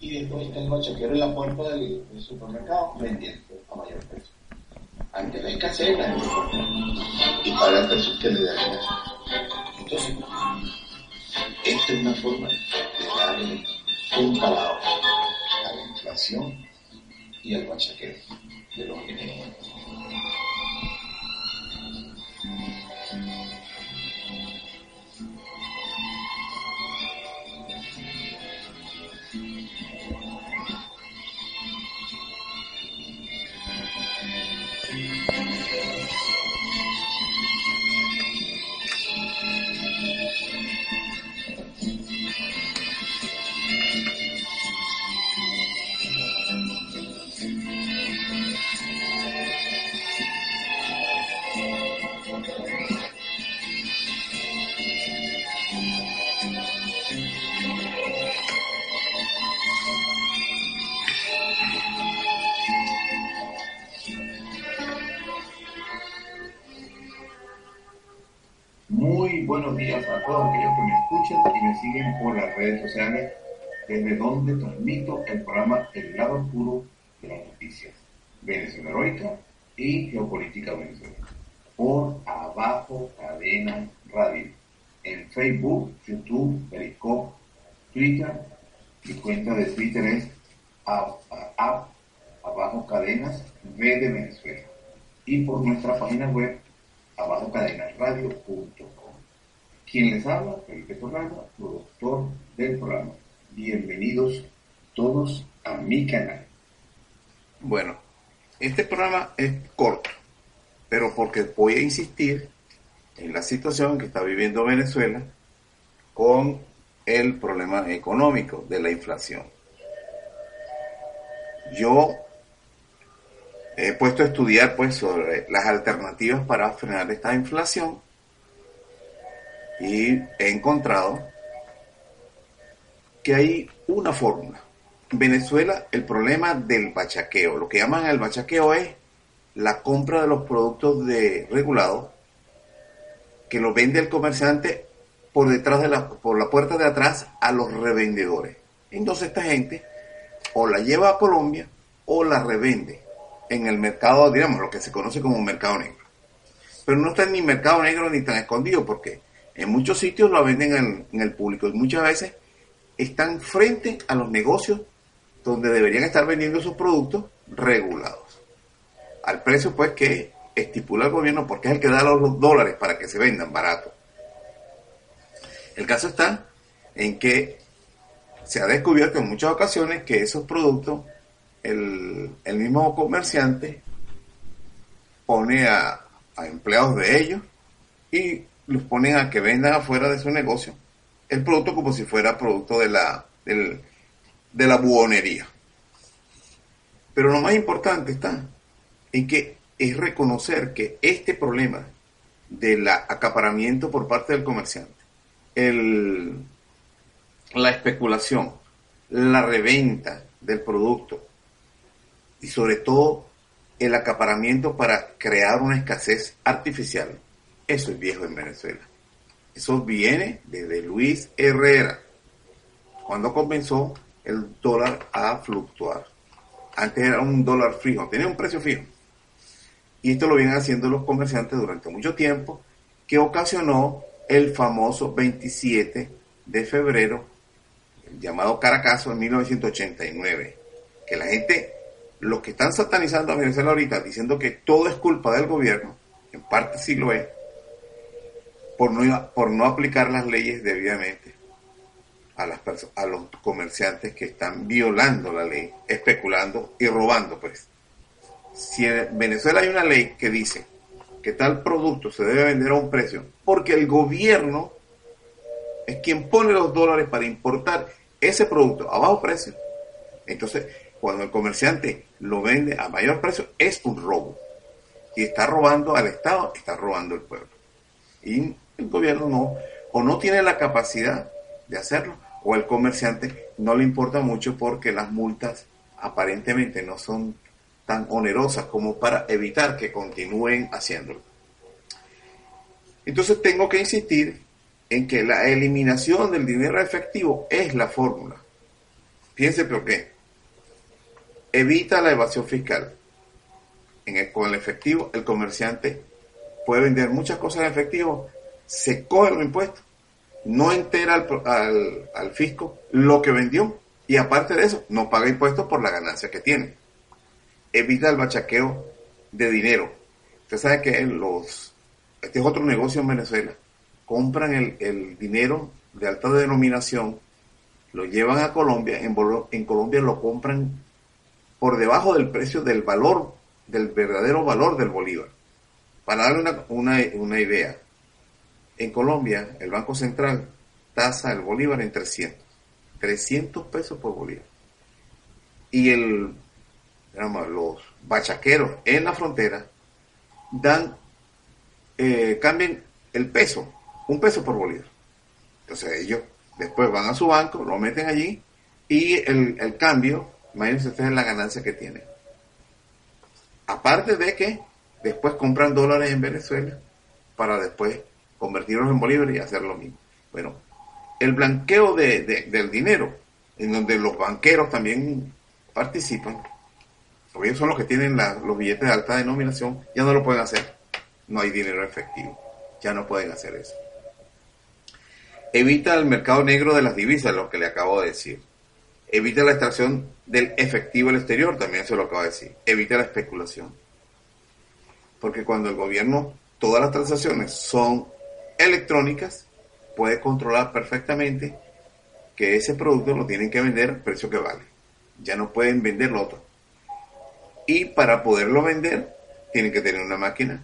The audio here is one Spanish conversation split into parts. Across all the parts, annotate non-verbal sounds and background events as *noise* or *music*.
y después está el bachaquero en la puerta del, supermercado vendiendo a mayor precio. Ante la escasez la y paga el precio que le da Entonces, esta es una forma de darle un calado a la inflación y al bachaquero de los alimentos. Todos aquellos que me escuchan y me siguen por las redes sociales, desde donde transmito el programa El lado oscuro de las noticias, Venezuela Heroica y Geopolítica Venezolana, por Abajo Cadena Radio, en Facebook, YouTube, Periscope, Twitter, mi cuenta de Twitter es Abajo Cadenas V de Venezuela, y por nuestra página web abajocadenasradio.com. Quien les habla, Felipe Torrado, productor del programa. Bienvenidos todos a mi canal. Bueno, este programa es corto, pero porque voy a insistir en la situación que está viviendo Venezuela con el problema económico de la inflación. Yo he puesto a estudiar pues sobre las alternativas para frenar esta inflación y he encontrado que hay una fórmula. En Venezuela el problema del bachaqueo, lo que llaman el bachaqueo es la compra de los productos de regulados que lo vende el comerciante por detrás de la, por la puerta de atrás a los revendedores. Entonces esta gente o la lleva a Colombia o la revende en el mercado, digamos, lo que se conoce como mercado negro. Pero no está ni mercado negro ni tan escondido porque en muchos sitios lo venden en, el público y muchas veces están frente a los negocios donde deberían estar vendiendo sus productos regulados. Al precio pues que estipula el gobierno porque es el que da los dólares para que se vendan barato. El caso está en que se ha descubierto en muchas ocasiones que esos productos el, mismo comerciante pone a, a empleados de ellos y los ponen a que vendan afuera de su negocio el producto como si fuera producto de la, de la buonería. Pero lo más importante está en que es reconocer que este problema del acaparamiento por parte del comerciante, el, la especulación, la reventa del producto y sobre todo el acaparamiento para crear una escasez artificial eso es viejo en Venezuela. Eso viene desde Luis Herrera, cuando comenzó el dólar a fluctuar. Antes era un dólar fijo, tenía un precio fijo. Y esto lo vienen haciendo los comerciantes durante mucho tiempo, que ocasionó el famoso 27 de febrero, llamado Caracazo en 1989. Que la gente, los que están satanizando a Venezuela ahorita, diciendo que todo es culpa del gobierno, en parte sí lo es, por no, por no aplicar las leyes debidamente a, las a los comerciantes que están violando la ley, especulando y robando, pues. Si en Venezuela hay una ley que dice que tal producto se debe vender a un precio, porque el gobierno es quien pone los dólares para importar ese producto a bajo precio. Entonces, cuando el comerciante lo vende a mayor precio, es un robo. Y está robando al Estado, está robando al pueblo. Y el gobierno no, o no tiene la capacidad de hacerlo, o el comerciante no le importa mucho porque las multas aparentemente no son tan onerosas como para evitar que continúen haciéndolo. Entonces tengo que insistir en que la eliminación del dinero efectivo es la fórmula. Fíjense por qué. Evita la evasión fiscal. con el efectivo, el comerciante puede vender muchas cosas en efectivo, se coge los impuestos, no entera al, al fisco lo que vendió y aparte de eso, no paga impuestos por la ganancia que tiene. Evita el bachaqueo de dinero. Usted sabe que los, este es otro negocio en Venezuela. Compran el, dinero de alta denominación, lo llevan a Colombia, en, en Colombia lo compran por debajo del precio del valor, del verdadero valor del bolívar. Para darle una, una, una idea, en Colombia el Banco Central tasa el bolívar en 300. 300 pesos por bolívar. Y el, los bachaqueros en la frontera dan, eh, cambian el peso, un peso por bolívar. Entonces ellos después van a su banco, lo meten allí y el, el cambio, imagínense ustedes la ganancia que tienen. Aparte de que después compran dólares en Venezuela para después convertirlos en bolívares y hacer lo mismo. Bueno, el blanqueo de, del dinero, en donde los banqueros también participan, porque ellos son los que tienen los billetes de alta denominación, ya no lo pueden hacer. No hay dinero efectivo, ya no pueden hacer eso. Evita el mercado negro de las divisas, lo que le acabo de decir. Evita la extracción del efectivo al exterior, también se lo acabo de decir. Evita la especulación. Porque cuando el gobierno, todas las transacciones son electrónicas, puede controlar perfectamente que ese producto lo tienen que vender al precio que vale. Ya no pueden vender lo otro. Y para poderlo vender, tienen que tener una máquina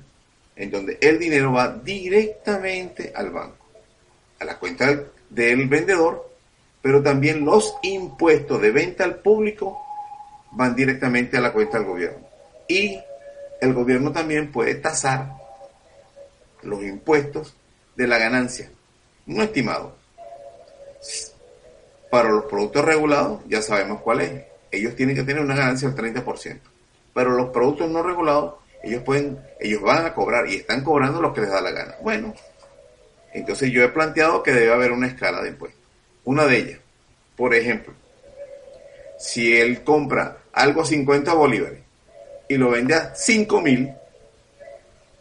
en donde el dinero va directamente al banco, a la cuenta del vendedor, pero también los impuestos de venta al público van directamente a la cuenta del gobierno. Y el gobierno también puede tasar los impuestos de la ganancia no estimado. Para los productos regulados ya sabemos cuál es. Ellos tienen que tener una ganancia del 30%. Pero los productos no regulados, ellos pueden, ellos van a cobrar y están cobrando lo que les da la gana. Bueno, entonces yo he planteado que debe haber una escala de impuestos. Una de ellas, por ejemplo, si él compra algo a 50 bolívares y lo vende a 5 mil,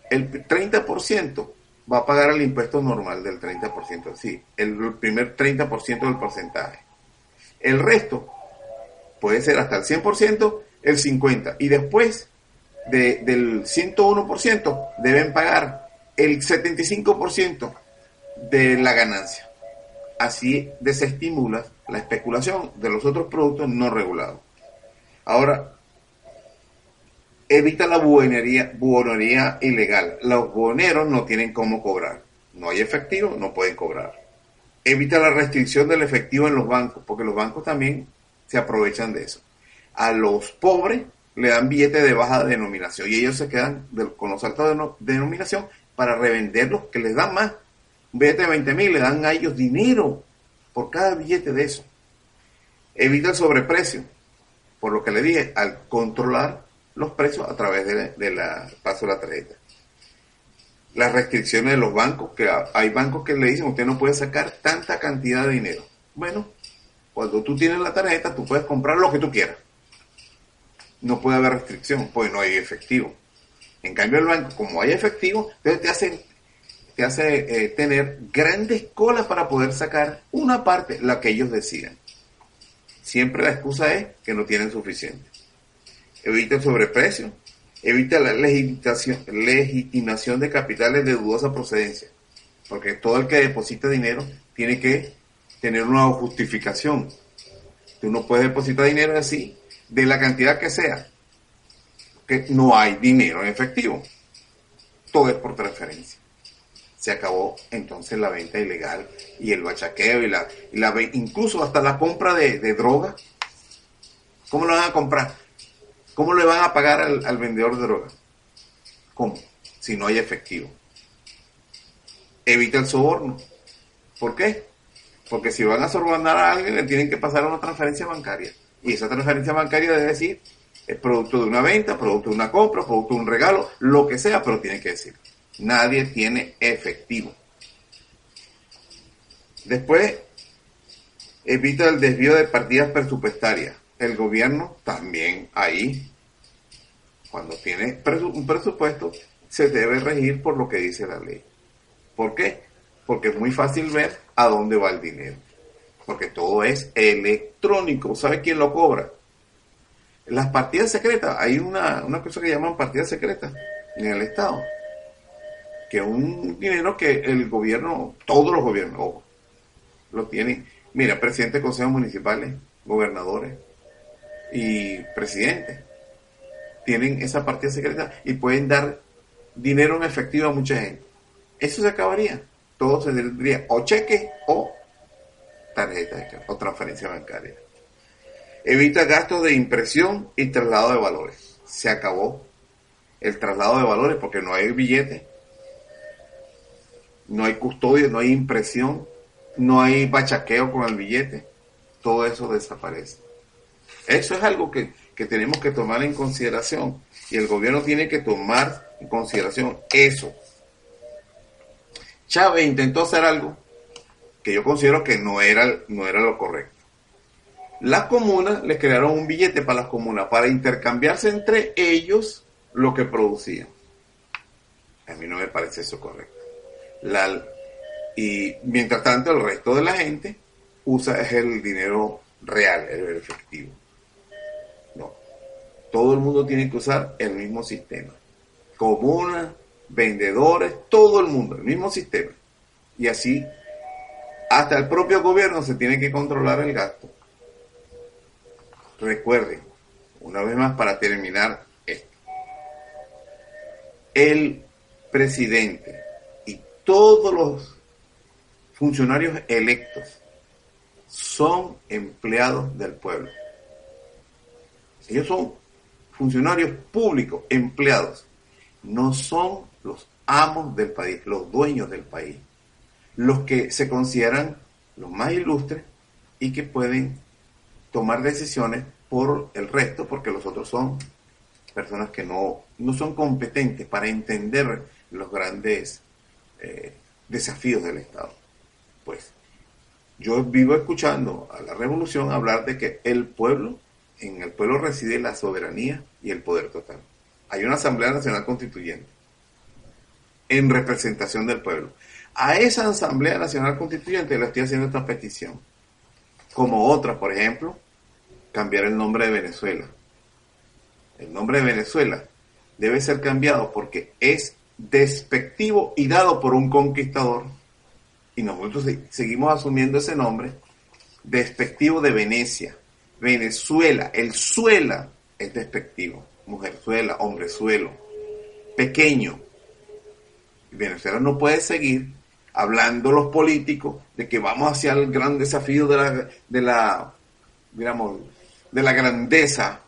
el 30% va a pagar el impuesto normal del 30%, sí, el primer 30% del porcentaje. El resto puede ser hasta el 100%, el 50%, y después del 101% deben pagar el 75% de la ganancia. Así desestimula la especulación de los otros productos no regulados. Ahora, evita la buonería, buonería ilegal. Los buhoneros no tienen cómo cobrar. No hay efectivo, no pueden cobrar. Evita la restricción del efectivo en los bancos, porque los bancos también se aprovechan de eso. A los pobres le dan billetes de baja denominación y ellos se quedan con los altos de denominación para revenderlos, que les dan más. Un billete de 20 mil, le dan a ellos dinero por cada billete de eso. Evita el sobreprecio, por lo que le dije, al controlar los precios a través de, la paso de la tarjeta. Las restricciones de los bancos, que hay bancos que le dicen usted no puede sacar tanta cantidad de dinero. Bueno, cuando tú tienes la tarjeta, tú puedes comprar lo que tú quieras. No puede haber restricción, pues no hay efectivo. En cambio, el banco, como hay efectivo, entonces te hace, te hace eh, tener grandes colas para poder sacar una parte, la que ellos decidan. Siempre la excusa es que no tienen suficiente evita el sobreprecio, evita la legitimación de capitales de dudosa procedencia, porque todo el que deposita dinero tiene que tener una justificación. Tú no puedes depositar dinero así, de la cantidad que sea, que no hay dinero en efectivo. Todo es por transferencia. Se acabó entonces la venta ilegal y el bachaqueo y la, y incluso hasta la compra de, de droga. ¿Cómo lo van a comprar? ¿Cómo le van a pagar al, vendedor de drogas? ¿Cómo? Si no hay efectivo. Evita el soborno. ¿Por qué? Porque si van a sobornar a alguien, le tienen que pasar una transferencia bancaria. Y esa transferencia bancaria debe decir, es producto de una venta, producto de una compra, producto de un regalo, lo que sea, pero tiene que decir. Nadie tiene efectivo. Después, evita el desvío de partidas presupuestarias. El gobierno también ahí, cuando tiene un presupuesto, se debe regir por lo que dice la ley. ¿Por qué? Porque es muy fácil ver a dónde va el dinero. Porque todo es electrónico. ¿Sabe quién lo cobra? Las partidas secretas. Hay una, una cosa que llaman partidas secretas en el Estado. Que un dinero que el gobierno, todos los gobiernos, lo tienen. Mira, presidente de consejos municipales, gobernadores y presidentes tienen esa partida secreta y pueden dar dinero en efectivo a mucha gente. Eso se acabaría. Todo se tendría o cheque o tarjeta o transferencia bancaria. Evita gastos de impresión y traslado de valores. Se acabó el traslado de valores porque no hay billete, no hay custodia, no hay impresión, no hay bachaqueo con el billete. Todo eso desaparece. Eso es algo que, que tenemos que tomar en consideración y el gobierno tiene que tomar en consideración eso. Chávez intentó hacer algo que yo considero que no era, no era lo correcto. Las comunas le crearon un billete para las comunas para intercambiarse entre ellos lo que producían. A mí no me parece eso correcto. y mientras tanto el resto de la gente usa el dinero real, el efectivo. Todo el mundo tiene que usar el mismo sistema. Comunas, vendedores, todo el mundo, el mismo sistema. Y así, hasta el propio gobierno se tiene que controlar el gasto. Recuerden, una vez más para terminar esto, el presidente y todos los funcionarios electos son empleados del pueblo. Ellos son funcionarios públicos, empleados. No son los amos del país, los dueños del país, los que se consideran los más ilustres y que pueden tomar decisiones por el resto, porque los otros son personas que no, no son competentes para entender los grandes eh, desafíos del Estado. Pues yo vivo escuchando a la revolución hablar de que el pueblo, en el pueblo reside la soberanía y el poder total. Hay una Asamblea Nacional Constituyente en representación del pueblo. A esa Asamblea Nacional Constituyente le estoy haciendo esta petición. Como otra, por ejemplo, cambiar el nombre de Venezuela. El nombre de Venezuela debe ser cambiado porque es despectivo y dado por un conquistador. Y nosotros seguimos asumiendo ese nombre despectivo de Venecia. Venezuela, el suela es despectivo. Mujerzuela, hombrezuelo, pequeño, Venezuela no puede seguir hablando los políticos de que vamos hacia el gran desafío de la, de la, digamos, de la grandeza.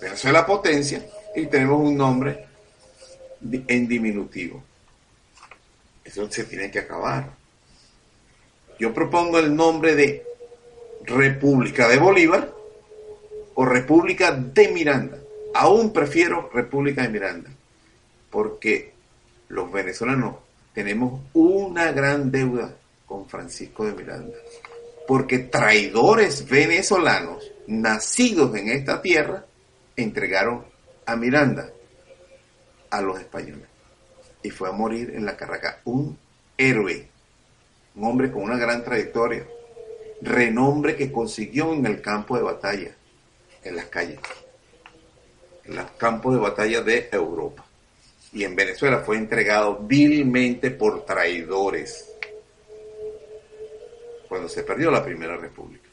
Venezuela potencia y tenemos un nombre en diminutivo. Eso se tiene que acabar. Yo propongo el nombre de República de Bolívar o República de Miranda. Aún prefiero República de Miranda porque los venezolanos tenemos una gran deuda con Francisco de Miranda, porque traidores venezolanos nacidos en esta tierra entregaron a Miranda a los españoles y fue a morir en la Carraca, un héroe, un hombre con una gran trayectoria, renombre que consiguió en el campo de batalla, en las calles, en los campos de batalla de Europa y en Venezuela fue entregado vilmente por traidores cuando se perdió la Primera República.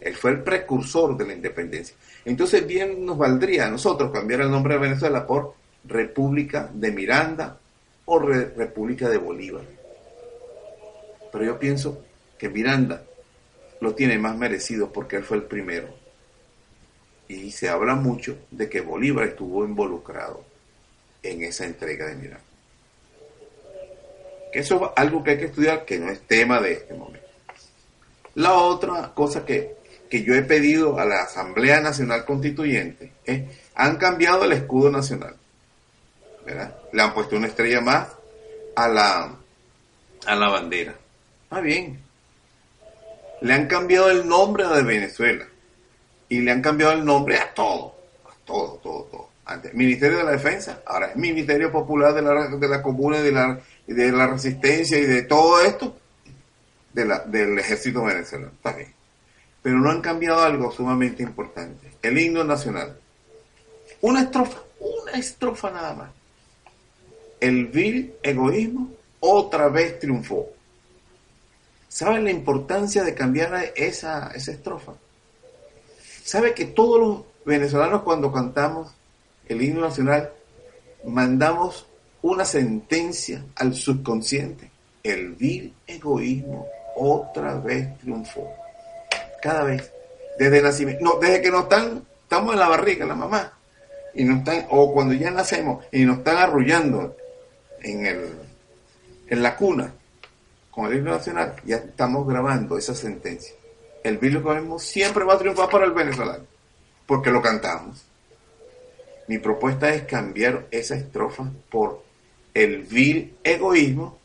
Él fue el precursor de la independencia. Entonces bien nos valdría a nosotros cambiar el nombre de Venezuela por República de Miranda o República de Bolívar. Pero yo pienso que Miranda lo tiene más merecido porque él fue el primero. Y se habla mucho de que Bolívar estuvo involucrado en esa entrega de Miranda. Que eso es algo que hay que estudiar, que no es tema de este momento. La otra cosa que, que yo he pedido a la Asamblea Nacional Constituyente es, han cambiado el escudo nacional. ¿verdad? Le han puesto una estrella más a la, a la bandera. Ah, bien. Le han cambiado el nombre de Venezuela y le han cambiado el nombre a todo, a todo, todo, todo. Antes, Ministerio de la Defensa, ahora es Ministerio Popular de la, de la Comuna y de la, de la Resistencia y de todo esto del ejército venezolano. Está bien. Pero no han cambiado algo sumamente importante. El himno nacional. Una estrofa, una estrofa nada más. El vil egoísmo otra vez triunfó. ¿Saben la importancia de cambiar esa, esa estrofa? ¿Sabe que todos los venezolanos cuando cantamos el himno nacional mandamos una sentencia al subconsciente? El vil egoísmo otra vez triunfó. Cada vez. Desde nacimiento. No, desde que nos están, estamos en la barriga, la mamá. Y nos están, o cuando ya nacemos y nos están arrullando en el, en la cuna con el himno nacional, ya estamos grabando esa sentencia. El vil egoísmo siempre va a triunfar para el venezolano, porque lo cantamos. Mi propuesta es cambiar esa estrofa por el vil egoísmo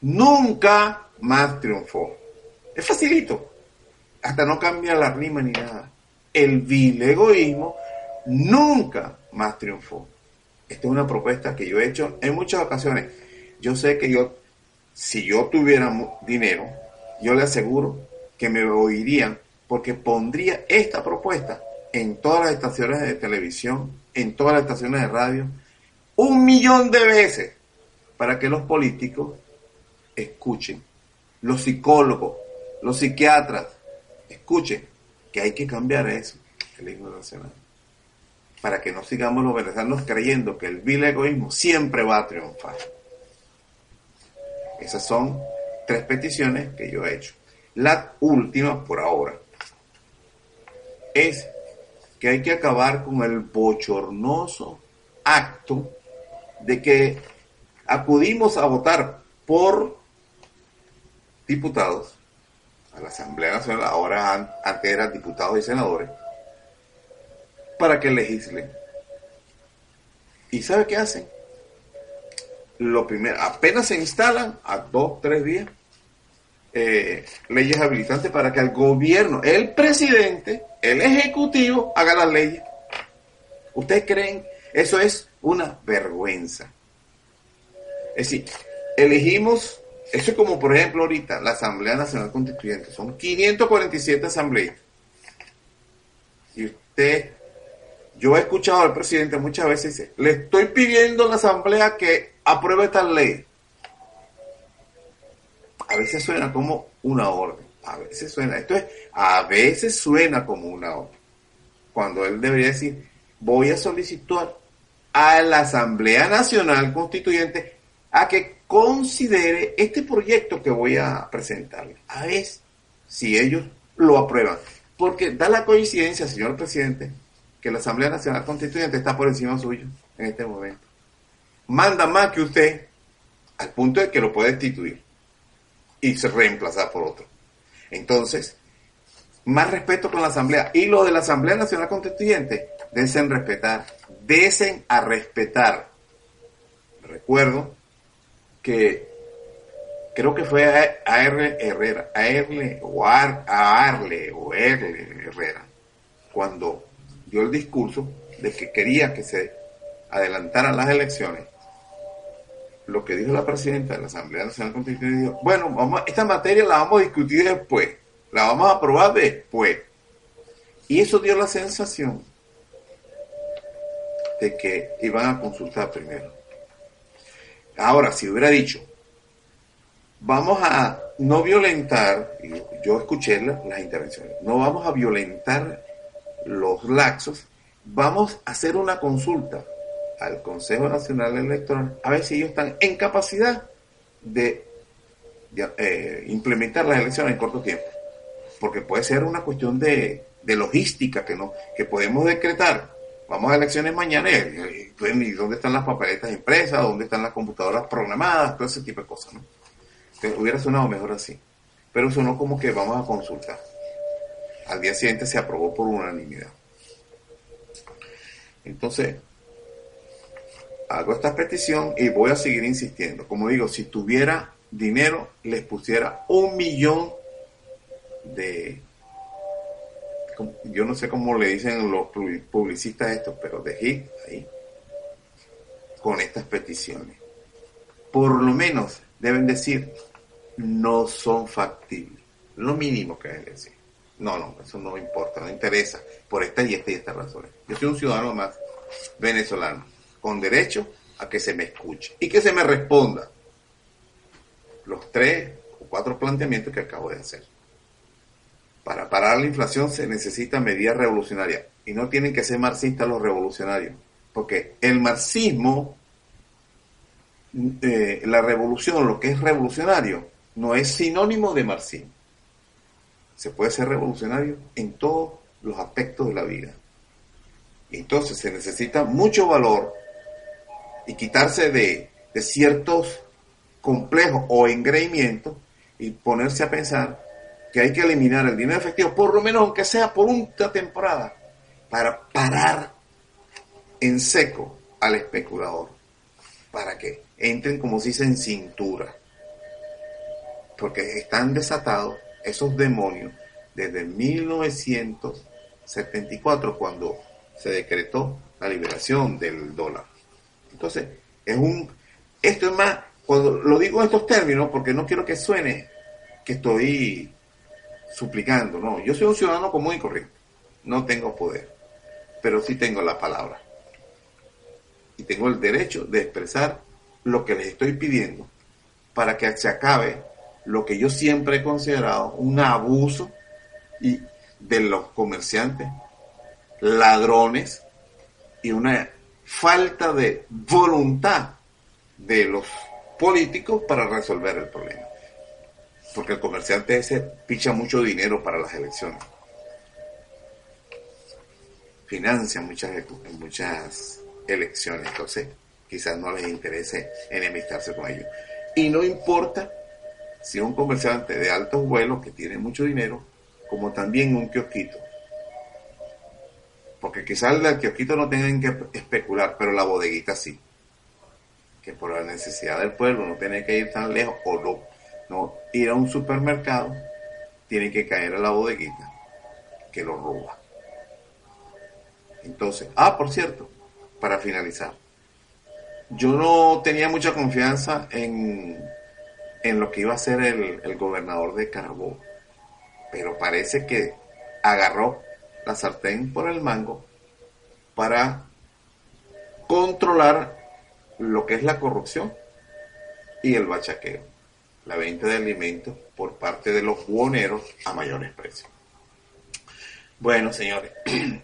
nunca más triunfó. Es facilito. Hasta no cambia la rima ni nada. El vil egoísmo nunca más triunfó. Esta es una propuesta que yo he hecho en muchas ocasiones. Yo sé que yo, si yo tuviera dinero, yo le aseguro que me oirían porque pondría esta propuesta en todas las estaciones de televisión, en todas las estaciones de radio, un millón de veces para que los políticos escuchen, los psicólogos, los psiquiatras, escuchen que hay que cambiar eso, el himno nacional, para que no sigamos los venezolanos creyendo que el vil egoísmo siempre va a triunfar. Esas son tres peticiones que yo he hecho. La última, por ahora, es que hay que acabar con el bochornoso acto de que acudimos a votar por diputados a la Asamblea Nacional, ahora antes eran diputados y senadores, para que legislen. ¿Y sabe qué hacen? Lo primero, apenas se instalan a dos, tres días, eh, leyes habilitantes para que el gobierno, el presidente, el ejecutivo haga las leyes. ¿Ustedes creen? Eso es una vergüenza. Es decir, elegimos eso es como, por ejemplo, ahorita la Asamblea Nacional Constituyente. Son 547 asambleas. Y usted, yo he escuchado al presidente muchas veces dice, le estoy pidiendo a la Asamblea que apruebe esta ley. A veces suena como una orden. A veces suena, esto es, a veces suena como una orden. Cuando él debería decir, voy a solicitar a la Asamblea Nacional Constituyente a que considere este proyecto que voy a presentarle, a ver si ellos lo aprueban. Porque da la coincidencia, señor presidente, que la Asamblea Nacional Constituyente está por encima suyo en este momento. Manda más que usted al punto de que lo puede destituir y se reemplazar por otro. Entonces, más respeto con la Asamblea. Y lo de la Asamblea Nacional Constituyente, desen respetar, desen a respetar. Recuerdo que creo que fue a, R. Herrera, a Erle o a, Arle o Erle Herrera, cuando dio el discurso de que quería que se adelantaran las elecciones, lo que dijo la presidenta de la Asamblea Nacional Constitucional dijo, bueno, vamos, esta materia la vamos a discutir después, la vamos a aprobar después. Y eso dio la sensación de que iban a consultar primero. Ahora, si hubiera dicho, vamos a no violentar, yo escuché las intervenciones, no vamos a violentar los laxos, vamos a hacer una consulta al Consejo Nacional Electoral a ver si ellos están en capacidad de, eh, implementar las elecciones en corto tiempo. Porque puede ser una cuestión de, de logística que, no, que podemos decretar vamos a elecciones mañana y, dónde están las papeletas impresas, dónde están las computadoras programadas, todo ese tipo de cosas, ¿no? hubiera sonado mejor así. Pero sonó como que vamos a consultar. Al día siguiente se aprobó por unanimidad. Entonces, hago esta petición y voy a seguir insistiendo. Como digo, si tuviera dinero, les pusiera un millón de yo no sé cómo le dicen los publicistas esto, pero de hit ahí con estas peticiones. Por lo menos deben decir no son factibles. Lo mínimo que deben decir. No, no, eso no importa, no interesa por esta y esta y esta razones. Yo soy un ciudadano más venezolano, con derecho a que se me escuche y que se me responda los tres o cuatro planteamientos que acabo de hacer. Para parar la inflación se necesita medidas revolucionarias y no tienen que ser marxistas los revolucionarios, porque el marxismo, eh, la revolución, lo que es revolucionario, no es sinónimo de marxismo. Se puede ser revolucionario en todos los aspectos de la vida. Entonces se necesita mucho valor y quitarse de, ciertos complejos o engreimientos y ponerse a pensar que hay que eliminar el dinero efectivo, por lo menos aunque sea por una temporada, para parar en seco al especulador, para que entren, como se dice, en cintura, porque están desatados esos demonios desde 1974, cuando se decretó la liberación del dólar. Entonces, es un, esto es más, cuando lo digo en estos términos, porque no quiero que suene que estoy suplicando, no, yo soy un ciudadano común y corriente, no tengo poder, pero sí tengo la palabra. Y tengo el derecho de expresar lo que les estoy pidiendo para que se acabe lo que yo siempre he considerado un abuso y de los comerciantes, ladrones y una falta de voluntad de los políticos para resolver el problema porque el comerciante ese picha mucho dinero para las elecciones. Financia muchas, muchas elecciones, entonces quizás no les interese enemistarse con ellos. Y no importa si un comerciante de altos vuelos que tiene mucho dinero, como también un kiosquito. Porque quizás el kiosquito no tengan que especular, pero la bodeguita sí. Que por la necesidad del pueblo no tiene que ir tan lejos o no no ir a un supermercado, tiene que caer a la bodeguita que lo roba. Entonces, ah, por cierto, para finalizar, yo no tenía mucha confianza en, en lo que iba a ser el, el gobernador de Carabobo, pero parece que agarró la sartén por el mango para controlar lo que es la corrupción y el bachaqueo la venta de alimentos por parte de los buhoneros a mayores precios. Bueno, señores, *clears throat*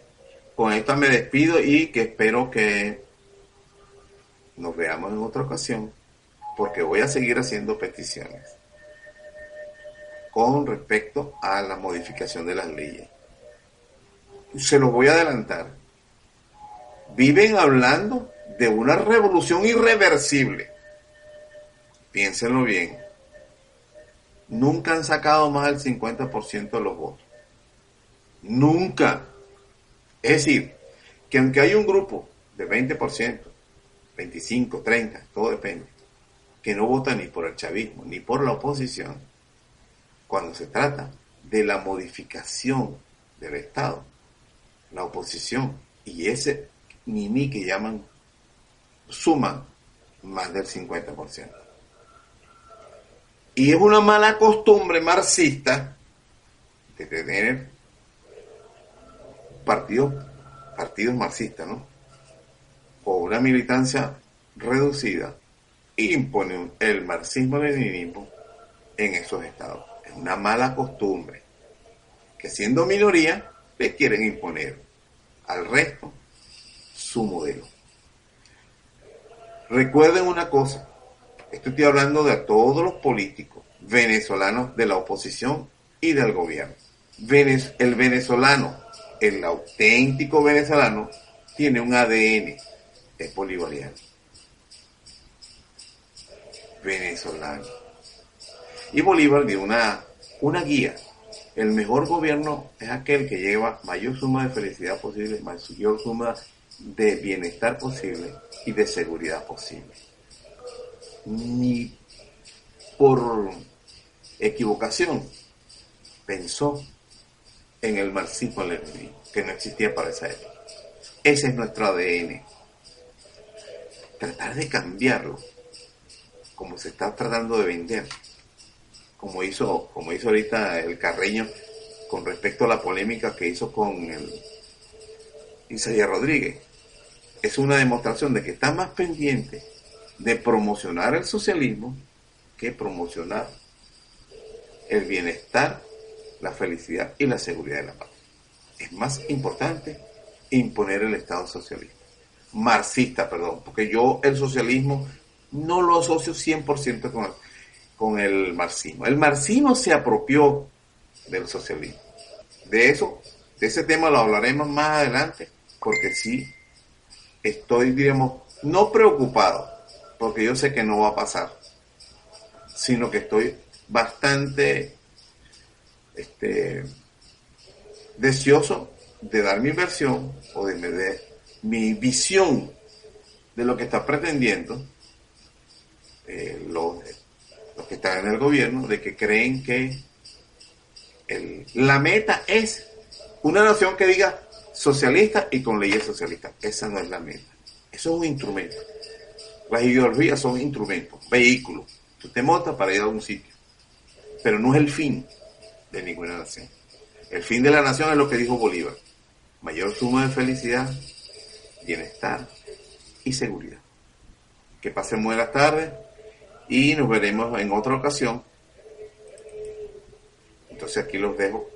con esto me despido y que espero que nos veamos en otra ocasión porque voy a seguir haciendo peticiones con respecto a la modificación de las leyes. Se los voy a adelantar. Viven hablando de una revolución irreversible. Piénsenlo bien nunca han sacado más del 50% de los votos. Nunca. Es decir, que aunque hay un grupo de 20%, 25, 30, todo depende, que no vota ni por el chavismo ni por la oposición, cuando se trata de la modificación del Estado, la oposición y ese ni que llaman suman más del 50%. Y es una mala costumbre marxista de tener partidos, marxistas, ¿no? O una militancia reducida impone el marxismo-leninismo en esos estados. Es una mala costumbre que siendo minoría le quieren imponer al resto su modelo. Recuerden una cosa, estoy hablando de todos los políticos venezolanos de la oposición y del gobierno. el venezolano, el auténtico venezolano, tiene un ADN, es bolivariano. Venezolano. Y Bolívar dio una, una guía. El mejor gobierno es aquel que lleva mayor suma de felicidad posible, mayor suma de bienestar posible y de seguridad posible ni por equivocación pensó en el marxismo-leninismo, que no existía para esa época. Ese es nuestro ADN. Tratar de cambiarlo, como se está tratando de vender, como hizo, como hizo ahorita el Carreño con respecto a la polémica que hizo con el Isaías Rodríguez. Es una demostración de que está más pendiente de promocionar el socialismo que promocionar el bienestar, la felicidad y la seguridad de la paz. Es más importante imponer el Estado socialista. Marxista, perdón, porque yo el socialismo no lo asocio 100% con el, con el marxismo. El marxismo se apropió del socialismo. De eso, de ese tema lo hablaremos más adelante, porque sí estoy, digamos, no preocupado, porque yo sé que no va a pasar, sino que estoy bastante este, deseoso de dar mi versión o de, de mi visión de lo que está pretendiendo eh, los, los, que están en el gobierno, de que creen que la meta es una nación que diga socialista y con leyes socialistas. Esa no es la meta. Eso es un instrumento. Las ideologías son instrumentos, vehículos. Usted monta para ir a un sitio. Pero no es el fin de ninguna nación. El fin de la nación es lo que dijo Bolívar. Mayor suma de felicidad, bienestar y seguridad. Que pasen buenas tardes y nos veremos en otra ocasión. Entonces aquí los dejo.